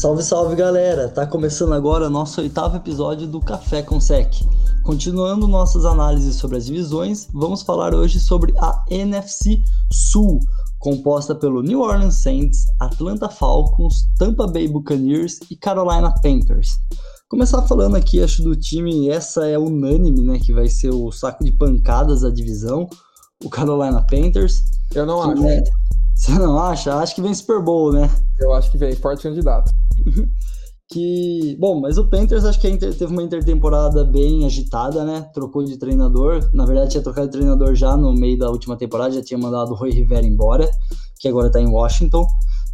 Salve, salve galera! Tá começando agora o nosso oitavo episódio do Café com Sec. Continuando nossas análises sobre as divisões, vamos falar hoje sobre a NFC Sul, composta pelo New Orleans Saints, Atlanta Falcons, Tampa Bay Buccaneers e Carolina Panthers. Começar falando aqui, acho do time, essa é unânime, né, que vai ser o saco de pancadas da divisão, o Carolina Panthers. Eu não acho. É... Você não acha? Acho que vem Super Bowl, né? Eu acho que vem, forte candidato. que, bom, mas o Panthers acho que teve uma intertemporada bem agitada, né? Trocou de treinador. Na verdade, tinha trocado de treinador já no meio da última temporada, já tinha mandado o Roy Rivera embora, que agora tá em Washington.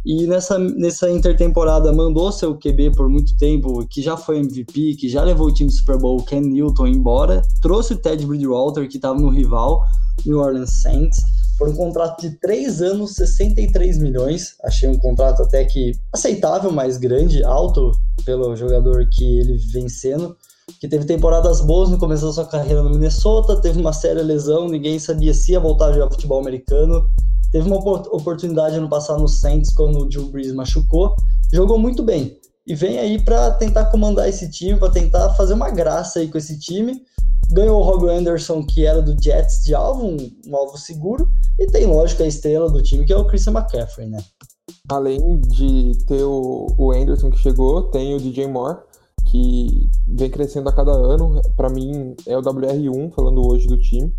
E nessa, nessa intertemporada mandou seu QB por muito tempo, que já foi MVP, que já levou o time do Super Bowl, Ken Newton, embora. Trouxe o Ted Bridgewater, que estava no rival, New Orleans Saints por um contrato de 3 anos, 63 milhões. Achei um contrato até que aceitável, mas grande, alto pelo jogador que ele vem sendo. Que teve temporadas boas no começo da sua carreira no Minnesota, teve uma séria lesão, ninguém sabia se ia voltar a jogar futebol americano. Teve uma oportunidade ano passado no Saints quando o Drew Brees machucou. Jogou muito bem. E vem aí para tentar comandar esse time, para tentar fazer uma graça aí com esse time ganhou o Robbie Anderson, que era do Jets de alvo, um, um, alvo seguro, e tem, lógico, a estrela do time, que é o Christian McCaffrey, né? Além de ter o, o Anderson que chegou, tem o DJ Moore, que vem crescendo a cada ano. Para mim, é o WR1, falando hoje do time.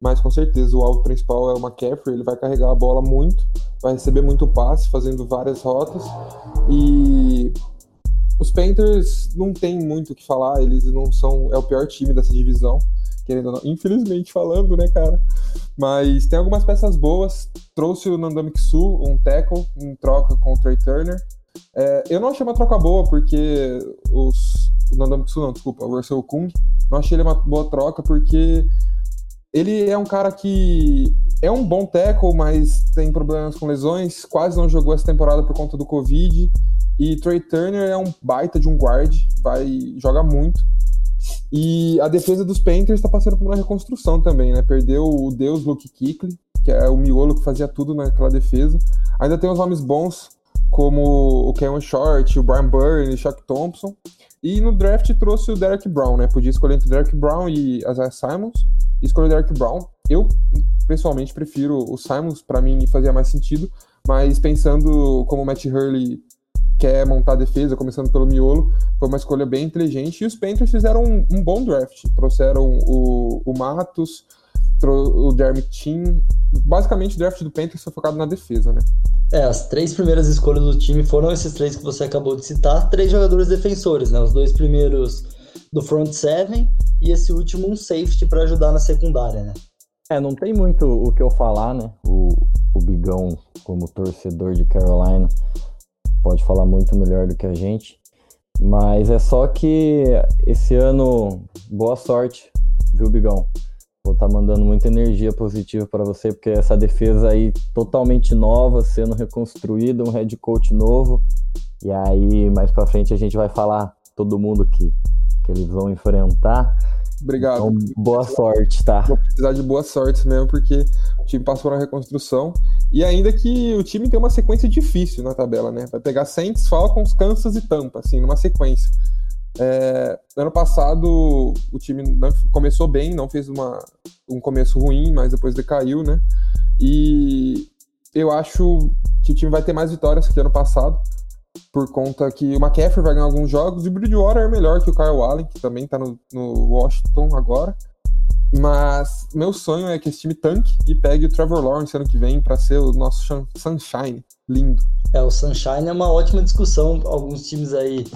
Mas com certeza o alvo principal é o McCaffrey, ele vai carregar a bola muito, vai receber muito passe, fazendo várias rotas. E os Panthers não tem muito o que falar, eles não são. É o pior time dessa divisão, querendo não, infelizmente falando, né, cara? Mas tem algumas peças boas. Trouxe o Nandamik Su, um tackle, em troca com o Trey Turner. É, eu não achei uma troca boa, porque os. O Nandamik Su, não, desculpa, o Russell Kung. Não achei ele uma boa troca, porque ele é um cara que é um bom tackle, mas tem problemas com lesões. Quase não jogou essa temporada por conta do Covid. E Trey Turner é um baita de um guard, vai joga muito. E a defesa dos Panthers está passando por uma reconstrução também, né? Perdeu o deus Luke Kuechly, que é o miolo que fazia tudo naquela defesa. Ainda tem os nomes bons, como o Kevin Short, o Brian Byrne, o Chuck Thompson. E no draft trouxe o Derek Brown, né? Podia escolher entre Derek Brown e Isaiah Simons. E escolheu o Derek Brown. Eu, pessoalmente, prefiro o Simons, para mim fazia mais sentido. Mas pensando como o Matt Hurley quer montar a defesa, começando pelo miolo, foi uma escolha bem inteligente. E os Panthers fizeram um, um bom draft. Trouxeram o, o Matos, o Jeremy Chin. Basicamente, o draft do Panthers foi focado na defesa, né? É, as três primeiras escolhas do time foram esses três que você acabou de citar, três jogadores defensores, né? Os dois primeiros do front seven e esse último um safety para ajudar na secundária, né? É, não tem muito o que eu falar, né? O, o Bigão, como torcedor de Carolina, pode falar muito melhor do que a gente. Mas é só que esse ano, boa sorte, viu, Bigão? Vou estar tá mandando muita energia positiva para você, porque essa defesa aí totalmente nova, sendo reconstruída, um head coach novo. E aí, mais para frente, a gente vai falar todo mundo que, que eles vão enfrentar. Obrigado. Então, boa sorte, tá? Vou precisar de boa sorte mesmo, porque o time passou na reconstrução. E ainda que o time tem uma sequência difícil na tabela, né? Vai pegar Saints, Falcons, Kansas e Tampa, assim, numa sequência. É, ano passado o time começou bem, não fez uma, um começo ruim, mas depois decaiu, né? E eu acho que o time vai ter mais vitórias que ano passado por conta que o McCaffrey vai ganhar alguns jogos e o Bridgewater é melhor que o Kyle Allen, que também tá no, no Washington agora. Mas meu sonho é que esse time tanque e pegue o Trevor Lawrence ano que vem para ser o nosso Sunshine lindo. É, o Sunshine é uma ótima discussão. Alguns times aí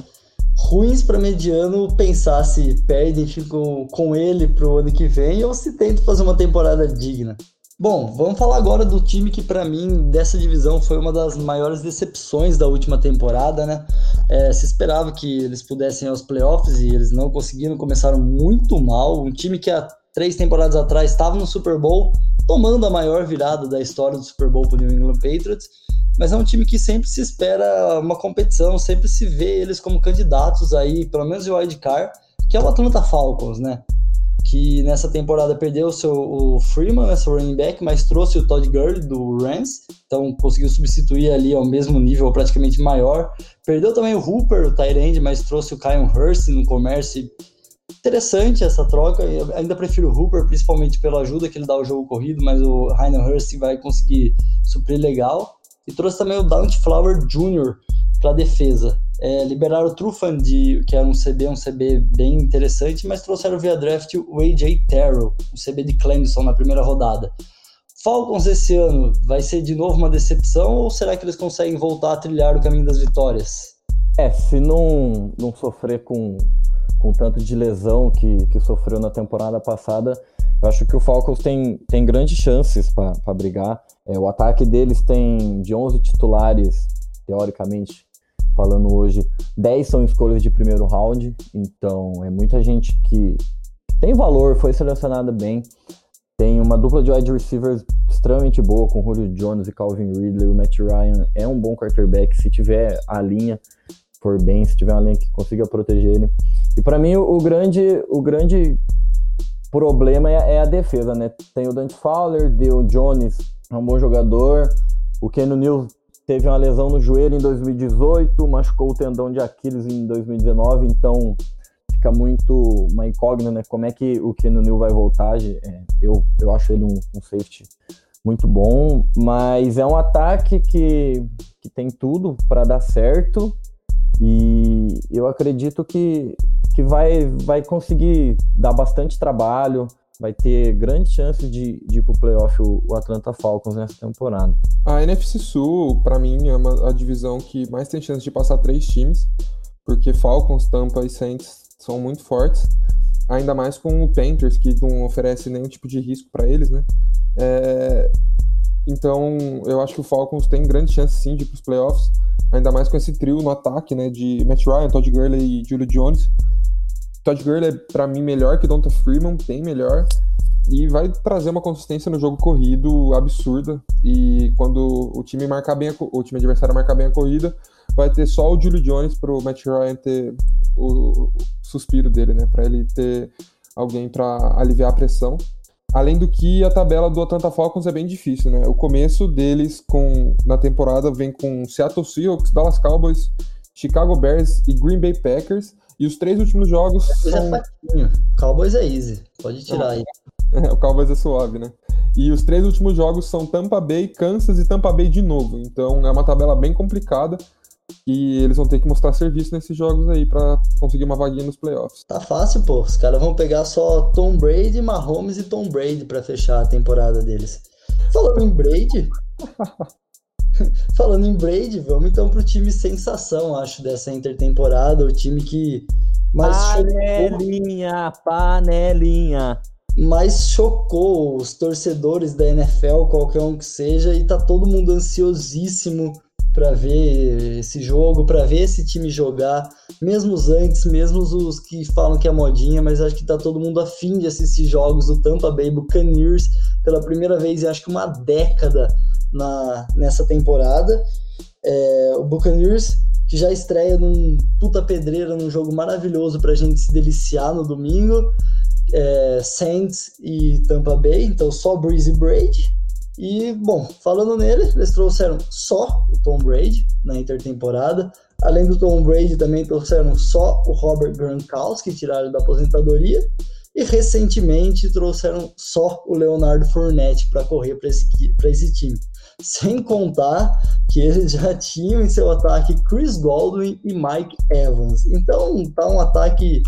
ruins para mediano pensar se perdem, ficam com ele pro ano que vem ou se tentam fazer uma temporada digna. Bom, vamos falar agora do time que para mim dessa divisão foi uma das maiores decepções da última temporada, né? É, se esperava que eles pudessem ir aos playoffs e eles não conseguiram, começaram muito mal. Um time que há três temporadas atrás estava no Super Bowl, tomando a maior virada da história do Super Bowl para o New England Patriots, mas é um time que sempre se espera uma competição, sempre se vê eles como candidatos aí, pelo menos o wild card, que é o Atlanta Falcons, né? que nessa temporada perdeu o seu o Freeman, né, seu running back, mas trouxe o Todd Gurley do Rams, então conseguiu substituir ali ao mesmo nível, praticamente maior. Perdeu também o Hooper, o Tyrande, mas trouxe o Kyle Hurst no comércio. Interessante essa troca, eu ainda prefiro o Hooper, principalmente pela ajuda que ele dá ao jogo corrido, mas o Heiner Hurst vai conseguir suprir legal. E trouxe também o Dante Flower Jr. para defesa. É, liberaram o Trufan, de, que era um CB, um CB bem interessante, mas trouxeram via draft o AJ Terrell, um CB de Clemson na primeira rodada. Falcons esse ano vai ser de novo uma decepção ou será que eles conseguem voltar a trilhar o caminho das vitórias? É, se não, não sofrer com, com tanto de lesão que, que sofreu na temporada passada, eu acho que o Falcons tem, tem grandes chances para brigar. É, o ataque deles tem de 11 titulares, teoricamente, falando hoje, 10 são escolhas de primeiro round, então é muita gente que tem valor, foi selecionada bem. Tem uma dupla de wide receivers extremamente boa com Julio Jones e Calvin Ridley. O Matt Ryan é um bom quarterback se tiver a linha for bem, se tiver uma linha que consiga proteger ele. E para mim o, grande o grande problema é, é, a defesa, né? Tem o Dante Fowler, o Jones é um bom jogador, o Ken Neal teve uma lesão no joelho em 2018, machucou o tendão de Aquiles em 2019, então fica muito uma incógnita, né? Como é que o Keanu Neal vai voltar? É, eu, eu acho ele um, um, safety muito bom, mas é um ataque que, que tem tudo para dar certo e eu acredito que, que vai, vai conseguir dar bastante trabalho, vai ter grandes chances de, de ir pro playoff o, o Atlanta Falcons nessa temporada. A NFC Sul, para mim, é uma, a divisão que mais tem chance de passar três times, porque Falcons, Tampa e Saints são muito fortes, ainda mais com o Panthers, que não oferece nenhum tipo de risco para eles, né? É, então, eu acho que o Falcons tem grande chance sim de ir pros playoffs, ainda mais com esse trio no ataque, né, de Matt Ryan, Todd Gurley e Julio Jones. Todd Gurley é para mim melhor que Donta Freeman, bem melhor. E vai trazer uma consistência no jogo corrido absurda. E quando o time marcar bem a, o time adversário marcar bem a corrida, vai ter só o Julio Jones pro Matt Ryan ter o, o suspiro dele, né? Para ele ter alguém para aliviar a pressão. Além do que a tabela do Atlanta Falcons é bem difícil, né? O começo deles com na temporada vem com Seattle Seahawks, Dallas Cowboys, Chicago Bears e Green Bay Packers. E os três últimos jogos. É são... É Cowboys é easy. Pode tirar aí. É, o Cowboys é suave, né? E os três últimos jogos são Tampa Bay, Kansas e Tampa Bay de novo. Então é uma tabela bem complicada. E eles vão ter que mostrar serviço nesses jogos aí para conseguir uma vaguinha nos playoffs. Tá fácil, pô. Os caras vão pegar só Tom Brady, Mahomes e Tom Brady para fechar a temporada deles. Falando em Brady, Falando em Brady, vamos então pro time sensação, acho, dessa intertemporada, o time que mais panelinha, chocou, panelinha. Mais chocou os torcedores da NFL, qualquer um que seja, e tá todo mundo ansiosíssimo para ver esse jogo, para ver esse time jogar, mesmo os antes, mesmo os que falam que é modinha, mas acho que tá todo mundo afim de assistir jogos do Tampa Bay Buccaneers pela primeira vez em acho que uma década na, nessa temporada. É, o Buccaneers, que já estreia num puta pedreira, num jogo maravilhoso pra gente se deliciar no domingo. É, Saints e Tampa Bay, então só Breezy Brady. E, bom, falando nele, eles trouxeram só o Tom Brady na intertemporada. Além do Tom Brady, também trouxeram só o Robert Gronkowski, tiraram da aposentadoria. E recentemente trouxeram só o Leonardo Fournette para correr para esse, esse time. Sem contar que eles já tinham em seu ataque Chris Godwin e Mike Evans. Então tá um ataque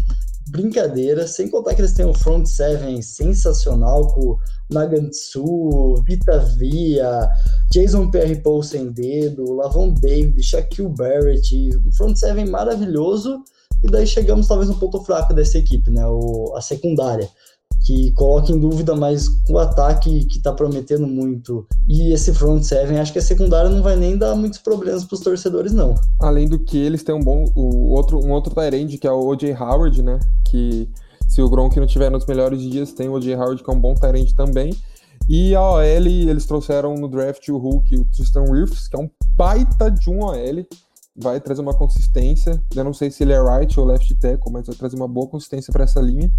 brincadeira, sem contar que eles têm um front seven sensacional com Nagantsu, Vita Via, Jason Pierre Paul sem dedo, Lavon David, Shaquille Barrett, um front seven maravilhoso. E daí chegamos talvez no ponto fraco dessa equipe, né? O, a secundária que coloca em dúvida, mas o ataque que está prometendo muito e esse front seven, acho que a secundária não vai nem dar muitos problemas para os torcedores, não. Além do que eles têm um bom, o outro, um outro tight que é o O.J. Howard, né? Que se o Gronk não tiver nos melhores dias, tem o O.J. Howard que é um bom tight também. E a OL, eles trouxeram no draft o Hulk, o Tristan Wirfs, que é um baita de um OL vai trazer uma consistência. Eu não sei se ele é right ou left tackle, mas vai trazer uma boa consistência para essa linha.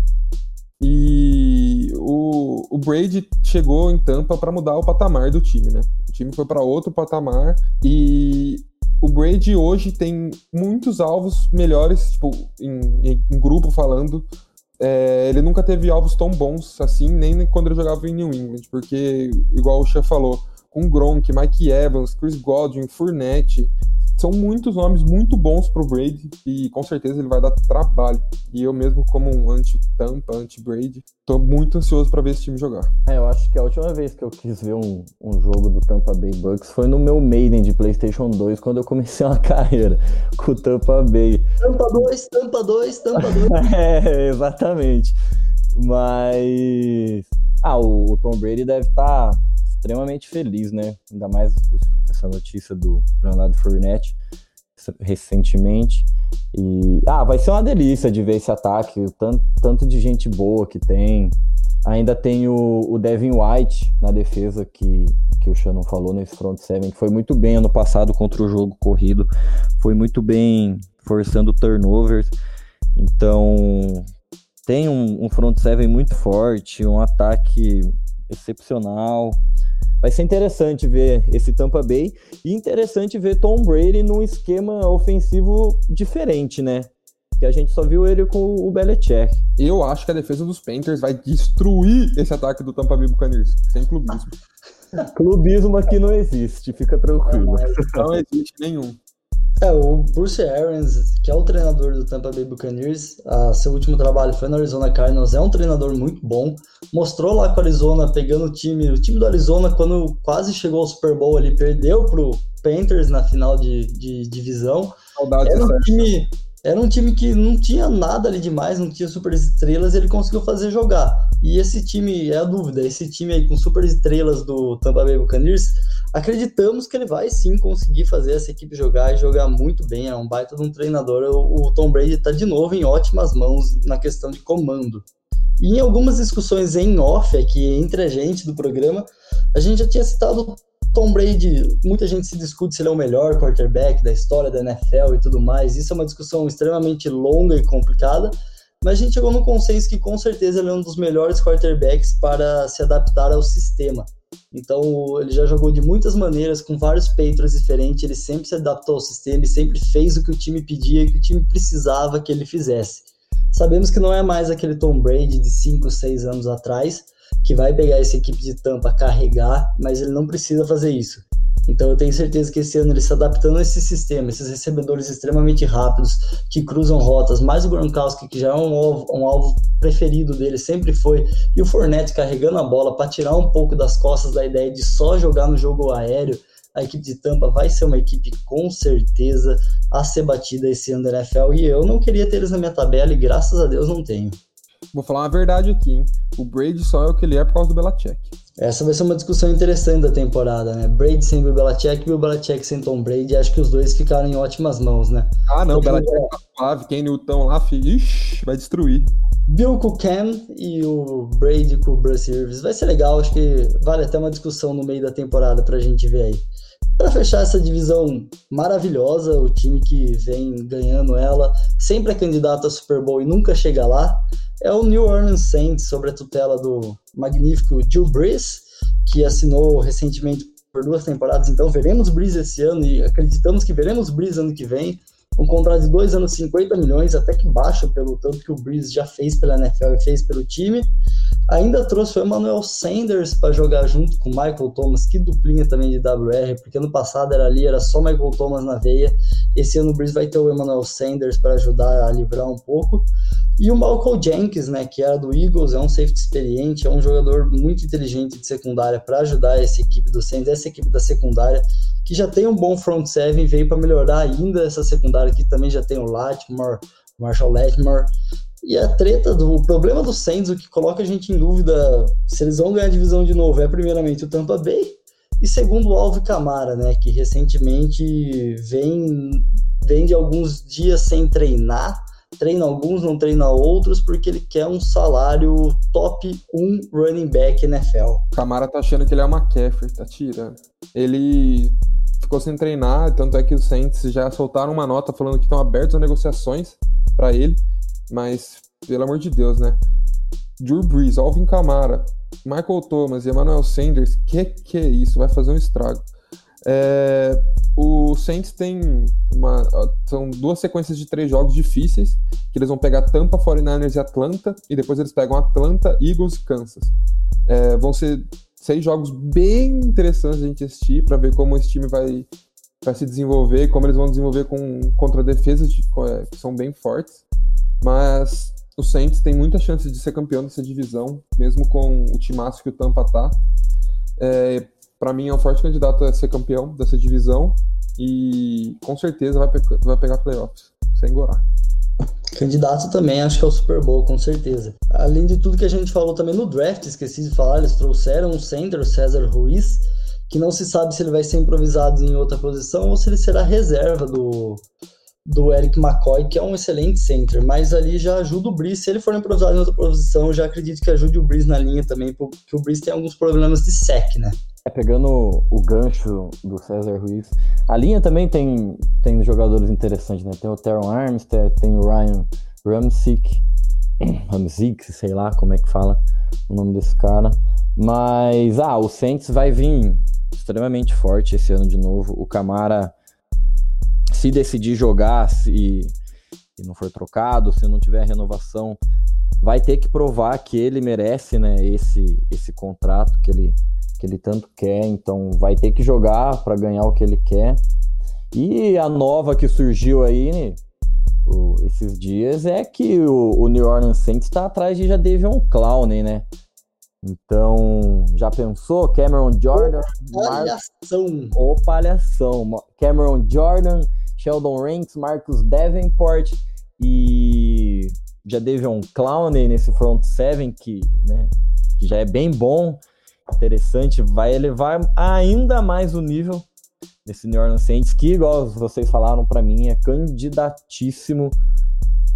E o, o Brady chegou em Tampa para mudar o patamar do time, né? O time foi para outro patamar e o Brady hoje tem muitos alvos melhores, tipo, em, em grupo falando. É, ele nunca teve alvos tão bons assim, nem quando ele jogava em New England, porque, igual o Chef falou, com Gronk, Mike Evans, Chris Godwin, Fournette, são muitos nomes muito bons pro Brady e com certeza ele vai dar trabalho. E eu mesmo como um anti-Tampa, anti-Brady, tô muito ansioso para ver esse time jogar. É, eu acho que a última vez que eu quis ver um, um jogo do Tampa Bay Bucks foi no meu Maiden de PlayStation 2, quando eu comecei uma carreira com o Tampa Bay. Tampa 2, Tampa 2, Tampa 2. é, exatamente. Mas ah, o, o Tom Brady deve estar tá extremamente feliz, né? Ainda mais essa notícia do Leonardo Fournette recentemente. E ah, vai ser uma delícia de ver esse ataque, o tanto, tanto de gente boa que tem. Ainda tem o, o Devin White na defesa que, que o Shannon falou nesse front seven, que foi muito bem ano passado contra o jogo corrido, foi muito bem forçando turnovers. Então tem um, um front seven muito forte, um ataque excepcional. Vai ser interessante ver esse Tampa Bay e interessante ver Tom Brady num esquema ofensivo diferente, né? Que a gente só viu ele com o Belichick. Eu acho que a defesa dos Panthers vai destruir esse ataque do Tampa Bay Buccaneers, sem clubismo. clubismo aqui não existe, fica tranquilo. Não, não existe nenhum. É, o Bruce Arians, que é o treinador do Tampa Bay Buccaneers, a, seu último trabalho foi no Arizona Cardinals, é um treinador muito bom. Mostrou lá com o Arizona, pegando o time, o time do Arizona, quando quase chegou ao Super Bowl ali, perdeu pro Panthers na final de, de divisão. Saudades Era um time era um time que não tinha nada ali demais, não tinha super estrelas, e ele conseguiu fazer jogar. E esse time, é a dúvida, esse time aí com super estrelas do Tampa Bay Buccaneers, acreditamos que ele vai sim conseguir fazer essa equipe jogar e jogar muito bem. É um baita de um treinador. O, Tom Brady está de novo em ótimas mãos na questão de comando. E em algumas discussões em off aqui entre a gente do programa, a gente já tinha citado Tom Brady, muita gente se discute se ele é o melhor quarterback da história da NFL e tudo mais. Isso é uma discussão extremamente longa e complicada, mas a gente chegou no consenso que com certeza ele é um dos melhores quarterbacks para se adaptar ao sistema. Então, ele já jogou de muitas maneiras, com vários Patriots diferentes, ele sempre se adaptou ao sistema e sempre fez o que o time pedia e que o time precisava que ele fizesse. Sabemos que não é mais aquele Tom Brady de 5, 6 anos atrás, que vai pegar essa equipe de Tampa, carregar, mas ele não precisa fazer isso. Então eu tenho certeza que esse ano ele se adaptando a esse sistema, esses recebedores extremamente rápidos, que cruzam rotas, mais o Gronkowski, que já é um alvo, um alvo preferido dele, sempre foi, e o Fournette carregando a bola para tirar um pouco das costas da ideia de só jogar no jogo aéreo, a equipe de Tampa vai ser uma equipe com certeza a ser batida esse ano da NFL, e eu não queria ter eles na minha tabela, e graças a Deus não tenho. Vou falar uma verdade aqui, hein? O Brady só é o que ele é por causa do Belichick. Essa vai ser uma discussão interessante da temporada, né? Brady sem Bill Belichick e o Belichick sem Tom Brady. Acho que os dois ficaram em ótimas mãos, né? Ah, não, o Belichick tá suave. Ken Newton lá, ixi, vai destruir. Bill com o Cam e o Brady com o Bruce Irvis. Vai ser legal, acho que vale até uma discussão no meio da temporada pra gente ver aí. Para fechar essa divisão maravilhosa, o time que vem ganhando ela, sempre é candidato a Super Bowl e nunca chega lá é o New Orleans Saints, sob a tutela do magnífico Drew Brees, que assinou recentemente por duas temporadas. Então veremos Brees esse ano e acreditamos que veremos Brees ano que vem. Um contrato de dois anos, 50 milhões, até que baixo pelo tanto que o Brees já fez pela NFL e fez pelo time. Ainda trouxe o Emmanuel Sanders para jogar junto com o Michael Thomas, que duplinha também de WR, porque ano passado era ali, era só Michael Thomas na veia. Esse ano o Breeze vai ter o Emmanuel Sanders para ajudar a livrar um pouco. E o Malcolm Jenkins, né, que era do Eagles, é um safety experiente, é um jogador muito inteligente de secundária para ajudar essa equipe do Saints, essa equipe da secundária, que já tem um bom front seven, veio para melhorar ainda essa secundária, que também já tem o Lattimore, Marshall Lattimore. E a treta do o problema do Saints, o que coloca a gente em dúvida se eles vão ganhar a divisão de novo, é primeiramente o Tampa Bay e segundo o Alvin Camara, né, que recentemente vem vem de alguns dias sem treinar, treina alguns, não treina outros, porque ele quer um salário top 1 running back NFL. Camara tá achando que ele é uma McCaffrey, tá tirando. Ele ficou sem treinar, tanto é que os Saints já soltaram uma nota falando que estão abertos a negociações para ele. Mas, pelo amor de Deus, né? Drew Brees, Alvin Kamara, Michael Thomas e Emmanuel Sanders, que que é isso? Vai fazer um estrago. É, o Saints tem uma, são duas sequências de três jogos difíceis, que eles vão pegar Tampa, 49ers e Atlanta, e depois eles pegam Atlanta, Eagles e Kansas. É, vão ser seis jogos bem interessantes a gente assistir para ver como esse time vai, vai se desenvolver, como eles vão desenvolver com, contra defesas de, é, que são bem fortes. Mas o Saints tem muita chance de ser campeão dessa divisão, mesmo com o timaço que o Tampa tá. É, para mim é um forte candidato a ser campeão dessa divisão e com certeza vai, pe vai pegar playoffs, sem gorar. Candidato também, acho que é o Super Bowl, com certeza. Além de tudo que a gente falou também no draft, esqueci de falar, eles trouxeram um center, o César Ruiz, que não se sabe se ele vai ser improvisado em outra posição ou se ele será reserva do, do Eric McCoy, que é um excelente center, mas ali já ajuda o Breeze. Se ele for improvisado em outra posição, já acredito que ajude o Breeze na linha também, porque o Breeze tem alguns problemas de sec, né? É, pegando o gancho do César Ruiz, a linha também tem, tem jogadores interessantes, né? Tem o Teron Armstead, tem o Ryan Ramsick, Ramsick, sei lá como é que fala o nome desse cara. Mas, ah, o Saints vai vir extremamente forte esse ano de novo. O Camara se decidir jogar se, e não for trocado, se não tiver renovação, vai ter que provar que ele merece né, esse, esse contrato que ele, que ele tanto quer. Então vai ter que jogar para ganhar o que ele quer. E a nova que surgiu aí o, esses dias é que o, o New Orleans Saints está atrás de já um Clowney, né? Então, já pensou? Cameron Jordan. Palhação. Mar... Ô, palhação. Cameron Jordan, Sheldon Ranks, Marcus Davenport e já teve um Clowney nesse front seven que, né, que já é bem bom, interessante, vai elevar ainda mais o nível desse New Orleans Saints, que, igual vocês falaram para mim, é candidatíssimo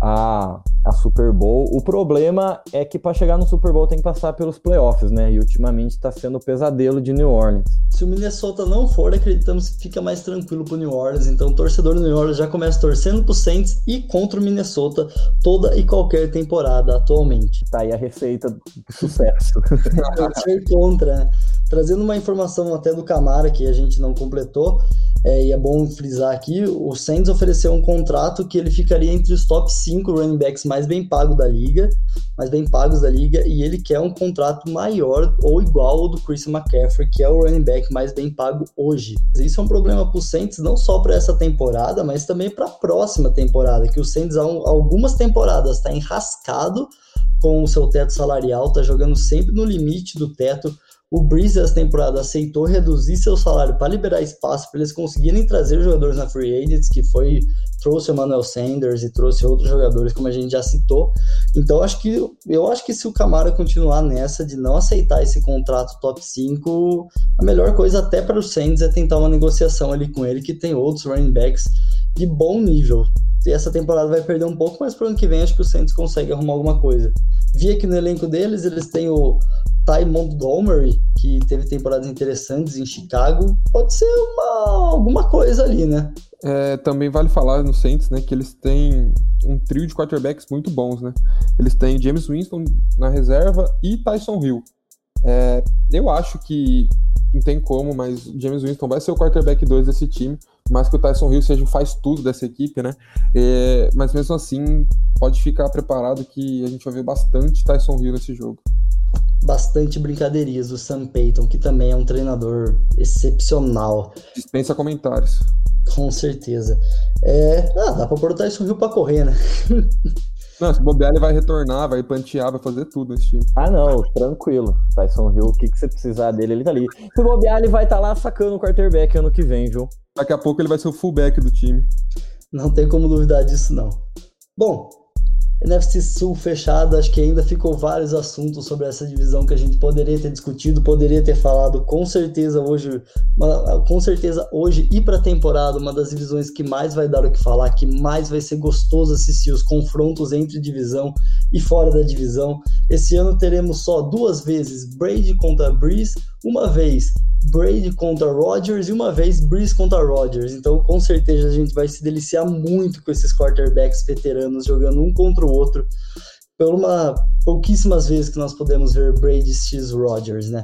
a, a Super Bowl. O problema é que para chegar no Super Bowl tem que passar pelos playoffs, né? E ultimamente está sendo o pesadelo de New Orleans. Se o Minnesota não for, acreditamos que fica mais tranquilo pro New Orleans. Então, o torcedor do New Orleans já começa torcendo pro Saints e contra o Minnesota toda e qualquer temporada atualmente. Tá aí a receita do sucesso. Torcer contra, né? Trazendo uma informação até do Camara que a gente não completou, é, e é bom frisar aqui, o Saints ofereceu um contrato que ele ficaria entre os top 5 running backs mais bem pagos da liga, mais bem pagos da liga, e ele quer um contrato maior ou igual ao do Chris McCaffrey, que é o running back mais bem pago hoje. Isso é um problema para o Saints não só para essa temporada, mas também para a próxima temporada, que o Saints há algumas temporadas está enrascado com o seu teto salarial, está jogando sempre no limite do teto, o Breeze essa temporada aceitou reduzir seu salário para liberar espaço para eles conseguirem trazer jogadores na free agents, que foi trouxe o Emmanuel Sanders e trouxe outros jogadores, como a gente já citou. Então acho que eu acho que se o Camara continuar nessa de não aceitar esse contrato top 5, a melhor coisa até para o Saints é tentar uma negociação ali com ele, que tem outros running backs de bom nível. E essa temporada vai perder um pouco, mas para o ano que vem acho que o Saints consegue arrumar alguma coisa. Vi aqui no elenco deles, eles têm o Ty Montgomery, que teve temporadas interessantes em Chicago, pode ser uma, alguma coisa ali, né? É, também vale falar no Saints, né, que eles têm um trio de quarterbacks muito bons, né? Eles têm James Winston na reserva e Tyson Hill. É, eu acho que não tem como, mas James Winston vai ser o quarterback 2 desse time, mais que o Tyson Hill seja o faz tudo dessa equipe, né? É, mas mesmo assim, pode ficar preparado que a gente vai ver bastante Tyson Hill nesse jogo bastante brincadeirinhas do Sam Payton, que também é um treinador excepcional. Dispensa comentários. Com certeza. É... Ah, dá pra pôr o Tyson Hill pra correr, né? Não, se bobear, ele vai retornar, vai pantear, vai fazer tudo nesse time. Ah, não, tranquilo. Tyson Hill, o que, que você precisar dele, ele tá ali. Se bobear, ele vai estar tá lá sacando o quarterback ano que vem, viu? Daqui a pouco ele vai ser o fullback do time. Não tem como duvidar disso, não. Bom, NFC Sul fechada, acho que ainda ficou vários assuntos sobre essa divisão que a gente poderia ter discutido, poderia ter falado com certeza hoje, com certeza hoje e para a temporada, uma das divisões que mais vai dar o que falar, que mais vai ser gostoso assistir os confrontos entre divisão e fora da divisão. Esse ano teremos só duas vezes Brady contra Breeze, uma vez Brady contra Rodgers e uma vez Breeze contra Rodgers. Então, com certeza, a gente vai se deliciar muito com esses quarterbacks veteranos jogando um contra o outro. por uma pouquíssimas vezes que nós podemos ver Brady X Rogers, né?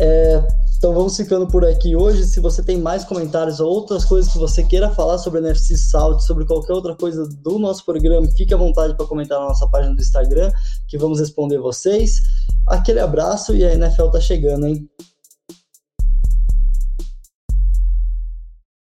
É, então vamos ficando por aqui hoje. Se você tem mais comentários ou outras coisas que você queira falar sobre o NFC South, sobre qualquer outra coisa do nosso programa, fique à vontade para comentar na nossa página do Instagram, que vamos responder vocês. Aquele abraço e a NFL tá chegando, hein?